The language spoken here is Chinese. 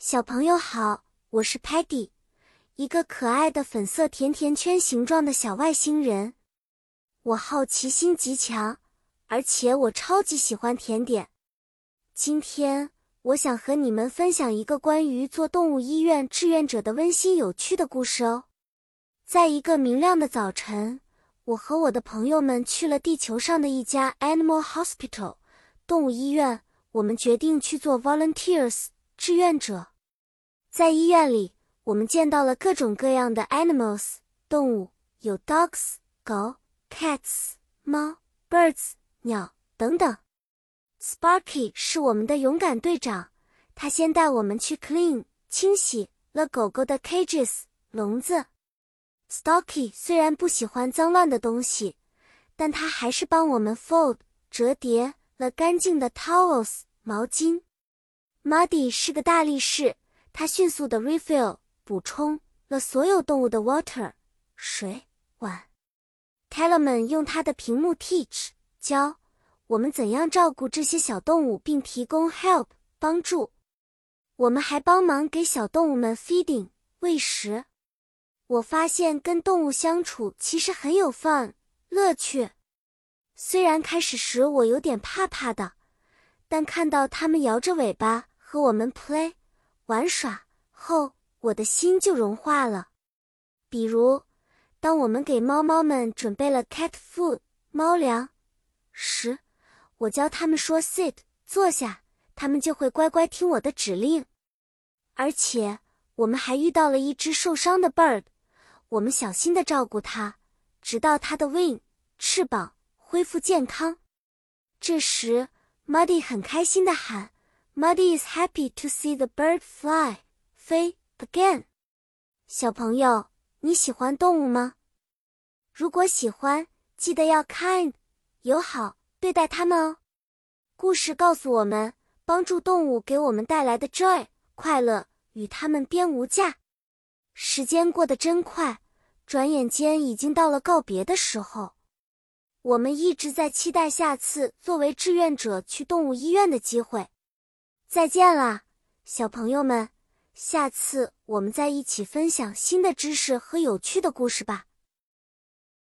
小朋友好，我是 Patty，一个可爱的粉色甜甜圈形状的小外星人。我好奇心极强，而且我超级喜欢甜点。今天我想和你们分享一个关于做动物医院志愿者的温馨有趣的故事哦。在一个明亮的早晨，我和我的朋友们去了地球上的一家 Animal Hospital 动物医院。我们决定去做 volunteers 志愿者。在医院里，我们见到了各种各样的 animals 动物，有 dogs 狗、cats 猫、birds 鸟等等。Sparky 是我们的勇敢队长，他先带我们去 clean 清洗了狗狗的 cages 笼子。Stocky 虽然不喜欢脏乱的东西，但他还是帮我们 fold 折叠。了干净的 towels 毛巾，Muddy 是个大力士，他迅速的 refill 补充了所有动物的 water 水碗。Tellerman 用他的屏幕 teach 教我们怎样照顾这些小动物，并提供 help 帮助。我们还帮忙给小动物们 feeding 喂食。我发现跟动物相处其实很有 fun 乐趣。虽然开始时我有点怕怕的，但看到它们摇着尾巴和我们 play 玩耍后，我的心就融化了。比如，当我们给猫猫们准备了 cat food 猫粮时，我教它们说 sit 坐下，它们就会乖乖听我的指令。而且，我们还遇到了一只受伤的 bird，我们小心的照顾它，直到它的 wing 翅膀。恢复健康。这时，Muddy 很开心的喊：“Muddy is happy to see the bird fly 飞 again。”小朋友，你喜欢动物吗？如果喜欢，记得要 kind 友好对待它们哦。故事告诉我们，帮助动物给我们带来的 joy 快乐与它们边无价。时间过得真快，转眼间已经到了告别的时候。我们一直在期待下次作为志愿者去动物医院的机会。再见啦，小朋友们！下次我们再一起分享新的知识和有趣的故事吧。